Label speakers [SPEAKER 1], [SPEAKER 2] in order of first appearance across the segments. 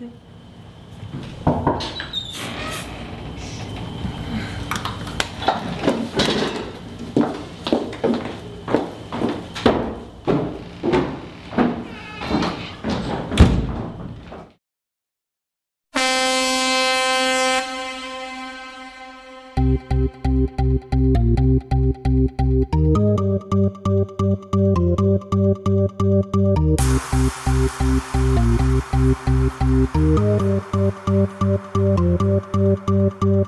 [SPEAKER 1] 같아요.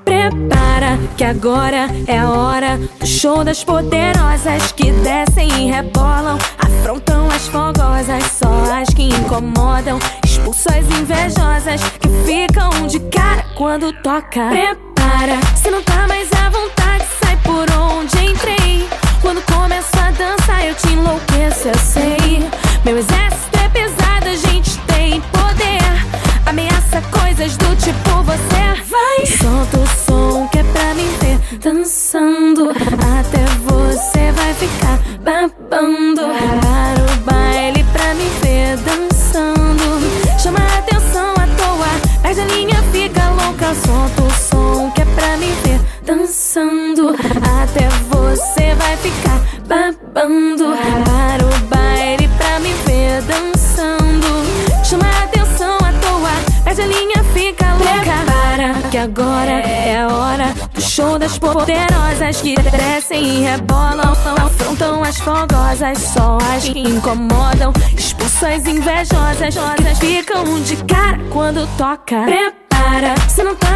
[SPEAKER 1] Prepara que agora é a hora do show das poderosas que descem e rebolam, afrontam as fogosas, só as que incomodam, expulsam as invejosas que ficam de cara quando toca. Prepara, se não tá mais à vontade, sai por onde entrei. Quando começo a dançar, eu te enlouqueço, eu sei. Dançando. Até você vai ficar babando. Para o baile pra me ver dançando. Chama a atenção à toa, perde a linha, fica louca. Solta o som que é pra me ver dançando. Até você vai ficar babando. Para o baile pra me ver dançando. Chama a atenção à toa, perde a linha, fica louca. Prepara que agora show das poderosas que descem e rebolam. Afrontam as fogosas, só as que incomodam. Expulsam as invejosas que ficam de cara quando toca. Prepara, se não tá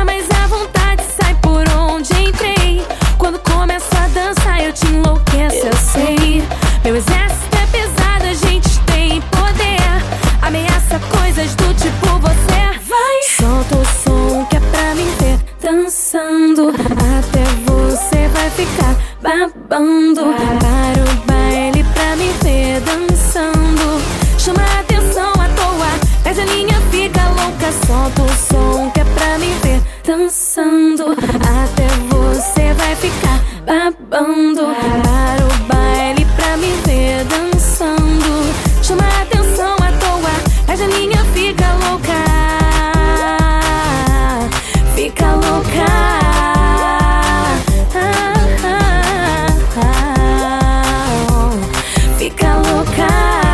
[SPEAKER 1] babando. Até você vai ficar babando. Para o baile pra me ver dançando. Chama a atenção à toa, pede a fica louca. Solta o som que é pra me ver dançando. tocar.